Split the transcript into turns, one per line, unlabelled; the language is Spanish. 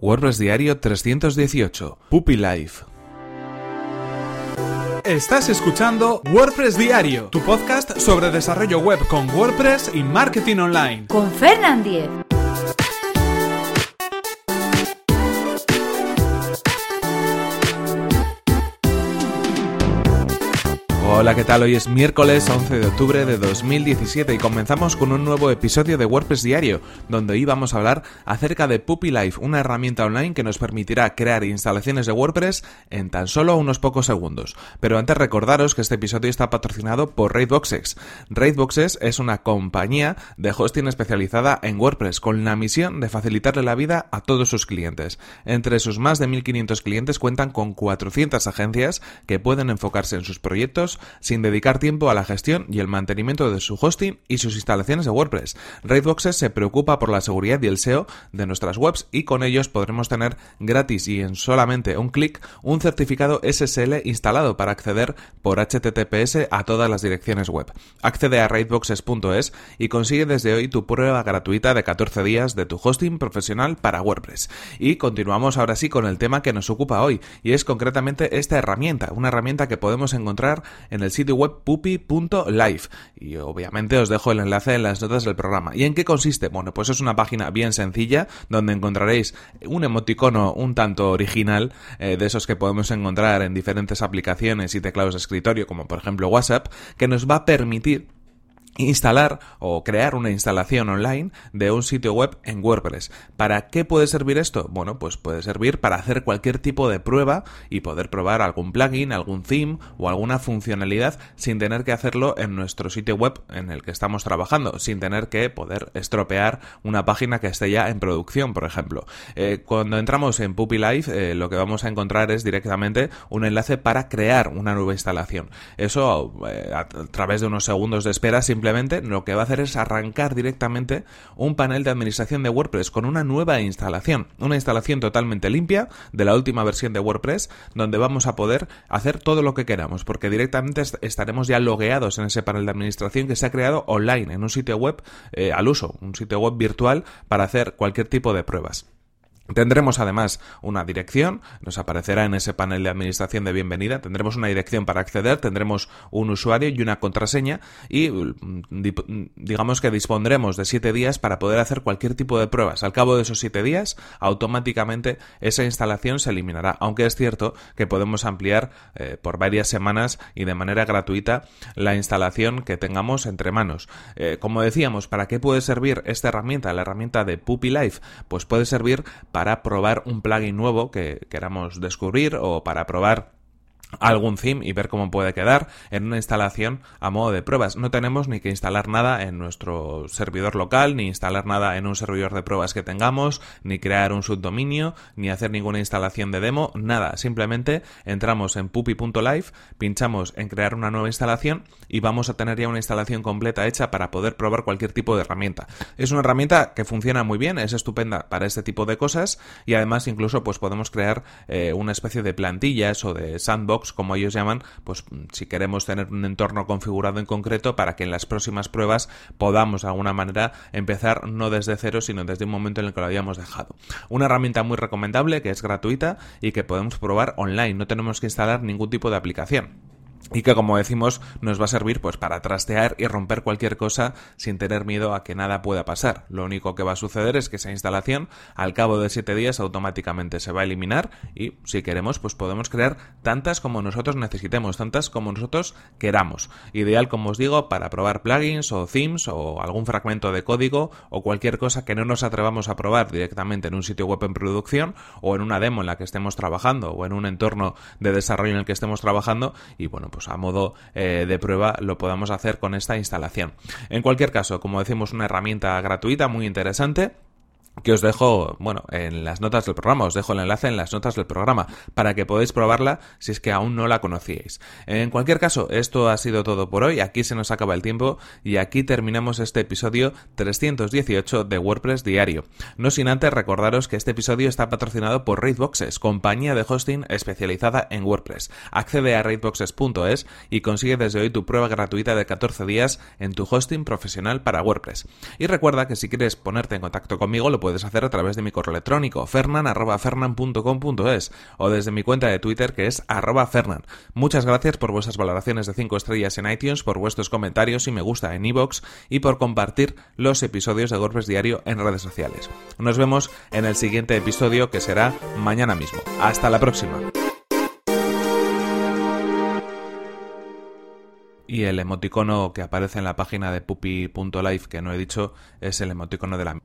WordPress Diario 318, Puppy Life.
Estás escuchando WordPress Diario, tu podcast sobre desarrollo web con WordPress y marketing online.
Con Fernand Diez.
Hola, ¿qué tal? Hoy es miércoles 11 de octubre de 2017 y comenzamos con un nuevo episodio de WordPress Diario, donde hoy vamos a hablar acerca de Puppy Life, una herramienta online que nos permitirá crear instalaciones de WordPress en tan solo unos pocos segundos. Pero antes recordaros que este episodio está patrocinado por Raidboxes. Raidboxes es una compañía de hosting especializada en WordPress con la misión de facilitarle la vida a todos sus clientes. Entre sus más de 1500 clientes cuentan con 400 agencias que pueden enfocarse en sus proyectos sin dedicar tiempo a la gestión y el mantenimiento de su hosting y sus instalaciones de WordPress. Raidboxes se preocupa por la seguridad y el SEO de nuestras webs y con ellos podremos tener gratis y en solamente un clic un certificado SSL instalado para acceder por HTTPS a todas las direcciones web. Accede a raidboxes.es y consigue desde hoy tu prueba gratuita de 14 días de tu hosting profesional para WordPress. Y continuamos ahora sí con el tema que nos ocupa hoy y es concretamente esta herramienta, una herramienta que podemos encontrar en el sitio web puppy.live. Y obviamente os dejo el enlace en las notas del programa. ¿Y en qué consiste? Bueno, pues es una página bien sencilla donde encontraréis un emoticono un tanto original eh, de esos que podemos encontrar en diferentes aplicaciones y teclados de escritorio, como por ejemplo WhatsApp, que nos va a permitir instalar o crear una instalación online de un sitio web en WordPress. ¿Para qué puede servir esto? Bueno, pues puede servir para hacer cualquier tipo de prueba y poder probar algún plugin, algún theme o alguna funcionalidad sin tener que hacerlo en nuestro sitio web en el que estamos trabajando, sin tener que poder estropear una página que esté ya en producción, por ejemplo. Eh, cuando entramos en Puppy Live, eh, lo que vamos a encontrar es directamente un enlace para crear una nueva instalación. Eso eh, a través de unos segundos de espera simplemente lo que va a hacer es arrancar directamente un panel de administración de WordPress con una nueva instalación, una instalación totalmente limpia de la última versión de WordPress, donde vamos a poder hacer todo lo que queramos, porque directamente estaremos ya logueados en ese panel de administración que se ha creado online, en un sitio web eh, al uso, un sitio web virtual para hacer cualquier tipo de pruebas. Tendremos además una dirección, nos aparecerá en ese panel de administración de bienvenida, tendremos una dirección para acceder, tendremos un usuario y una contraseña y mm, digamos que dispondremos de siete días para poder hacer cualquier tipo de pruebas. Al cabo de esos siete días, automáticamente esa instalación se eliminará, aunque es cierto que podemos ampliar eh, por varias semanas y de manera gratuita la instalación que tengamos entre manos. Eh, como decíamos, ¿para qué puede servir esta herramienta? La herramienta de Puppy Life, pues puede servir para para probar un plugin nuevo que queramos descubrir o para probar algún theme y ver cómo puede quedar en una instalación a modo de pruebas. No tenemos ni que instalar nada en nuestro servidor local, ni instalar nada en un servidor de pruebas que tengamos, ni crear un subdominio, ni hacer ninguna instalación de demo, nada. Simplemente entramos en puppy.live, pinchamos en crear una nueva instalación y vamos a tener ya una instalación completa hecha para poder probar cualquier tipo de herramienta. Es una herramienta que funciona muy bien, es estupenda para este tipo de cosas y además incluso pues podemos crear eh, una especie de plantillas o de sandbox como ellos llaman, pues si queremos tener un entorno configurado en concreto para que en las próximas pruebas podamos de alguna manera empezar no desde cero, sino desde un momento en el que lo habíamos dejado. Una herramienta muy recomendable que es gratuita y que podemos probar online, no tenemos que instalar ningún tipo de aplicación y que como decimos nos va a servir pues para trastear y romper cualquier cosa sin tener miedo a que nada pueda pasar. Lo único que va a suceder es que esa instalación al cabo de 7 días automáticamente se va a eliminar y si queremos pues podemos crear tantas como nosotros necesitemos, tantas como nosotros queramos. Ideal como os digo para probar plugins o themes o algún fragmento de código o cualquier cosa que no nos atrevamos a probar directamente en un sitio web en producción o en una demo en la que estemos trabajando o en un entorno de desarrollo en el que estemos trabajando y bueno pues a modo eh, de prueba lo podamos hacer con esta instalación. En cualquier caso, como decimos, una herramienta gratuita muy interesante que os dejo, bueno, en las notas del programa, os dejo el enlace en las notas del programa para que podáis probarla si es que aún no la conocíais. En cualquier caso, esto ha sido todo por hoy, aquí se nos acaba el tiempo y aquí terminamos este episodio 318 de WordPress Diario. No sin antes recordaros que este episodio está patrocinado por Raidboxes, compañía de hosting especializada en WordPress. Accede a raidboxes.es y consigue desde hoy tu prueba gratuita de 14 días en tu hosting profesional para WordPress. Y recuerda que si quieres ponerte en contacto conmigo lo puedes puedes hacer a través de mi correo electrónico fernan.fernan.com.es o desde mi cuenta de Twitter que es fernan. Muchas gracias por vuestras valoraciones de 5 estrellas en iTunes, por vuestros comentarios y me gusta en iVoox y por compartir los episodios de WordPress Diario en redes sociales. Nos vemos en el siguiente episodio que será mañana mismo. Hasta la próxima. Y el emoticono que aparece en la página de puppy.life que no he dicho es el emoticono de la